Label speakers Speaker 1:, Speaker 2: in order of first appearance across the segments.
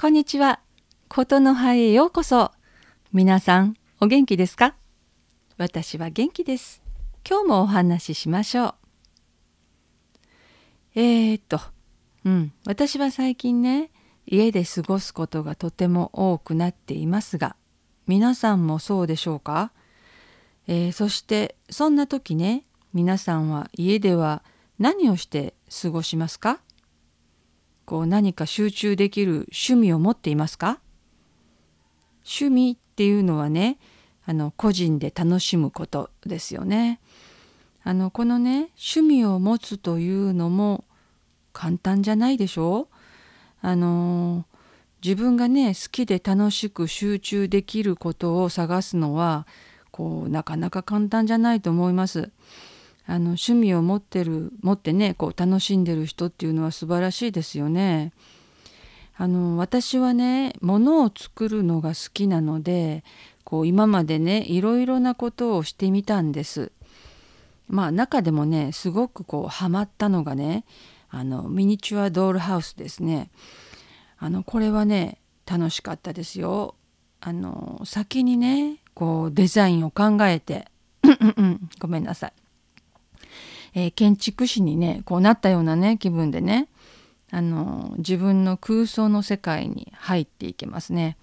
Speaker 1: こんにちは。ことの葉へようこそ。皆さん、お元気ですか？私は元気です。今日もお話ししましょう。えー、っと、うん、私は最近ね、家で過ごすことがとても多くなっていますが、皆さんもそうでしょうか、えー、そしてそんな時ね、皆さんは家では何をして過ごしますか？こう何か集中できる趣味を持っていますか？趣味っていうのはねあの個人で楽しむことですよね。あのこのね趣味を持つというのも簡単じゃないでしょ？うあの自分がね好きで楽しく集中できることを探すのはこうなかなか簡単じゃないと思います。あの趣味を持ってる持ってねこう楽しんでる人っていうのは素晴らしいですよね。あの私はね物を作るのが好きなのでこう今までねいろいろなことをしてみたんです。まあ中でもねすごくこうハマったのがねあのミニチュアドールハウスですね。あのこれはね楽しかったですよ。あの先にねこうデザインを考えてごめんなさい。えー、建築士にねこうなったようなね気分でねあの自分の空想の世界に入っていけますね。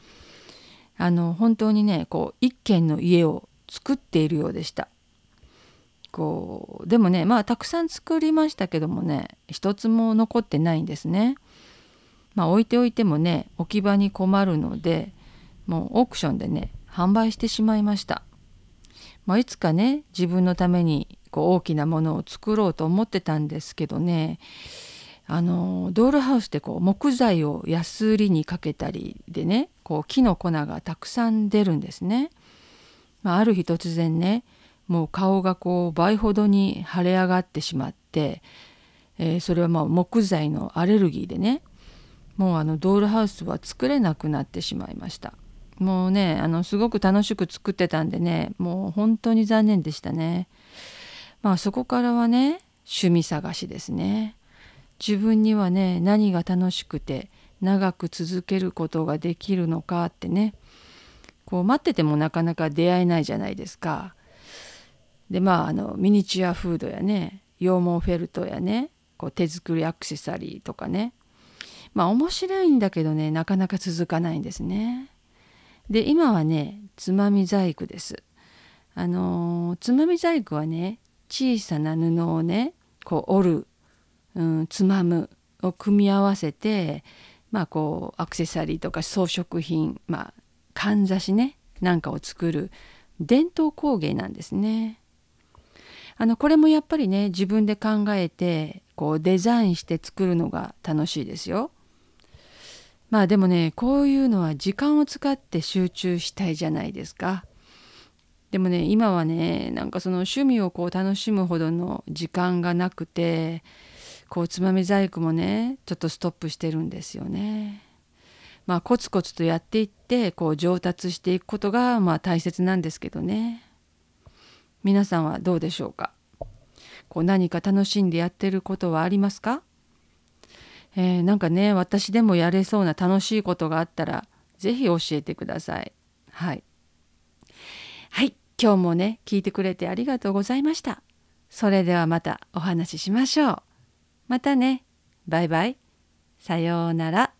Speaker 1: あの本当にねこう一軒の家を作っているようでした。こうでもねまあたくさん作りましたけどもね一つも残ってないんですね。まあ置いておいてもね置き場に困るのでもうオークションでね販売してしまいました。まあ、いつかね自分のためにこう大きなものを作ろうと思ってたんですけどねあのドールハウスってこう木材を安売りにかけたりでねこう木の粉がたくさん出るんですね。まあ、ある日突然ねもう顔がこう倍ほどに腫れ上がってしまって、えー、それはまあ木材のアレルギーでねもうあのドールハウスは作れなくなってしまいました。もうねあのすごく楽しく作ってたんでねもう本当に残念でしたね。まあそこからはね趣味探しですね。自分にはね何が楽しくて長く続けることができるのかってねこう待っててもなかなか出会えないじゃないですか。でまああのミニチュアフードやね羊毛フェルトやねこう手作りアクセサリーとかねまあ面白いんだけどねなかなか続かないんですね。で今はねつまみ細工です。あのつまみ細工はね小さな布をねこう折る、うん、つまむを組み合わせてまあこうアクセサリーとか装飾品まあかんざしねなんかを作る伝統工芸なんですね。あのこれもやっぱりね自分で考えてこうデザインして作るのが楽しいですよ。まあでもねこういうのは時間を使って集中したいじゃないですか。でもね今はねなんかその趣味をこう楽しむほどの時間がなくてこうつまみ細工もねちょっとストップしてるんですよね。まあコツコツとやっていってこう上達していくことがまあ大切なんですけどね。皆さんはどうでしょうか？こう何か楽しんでやってることはありますか？えー、なんかね私でもやれそうな楽しいことがあったら是非教えてください。はい。はい今日もね聞いてくれてありがとうございました。それではまたお話ししましょう。またね。バイバイ。さようなら。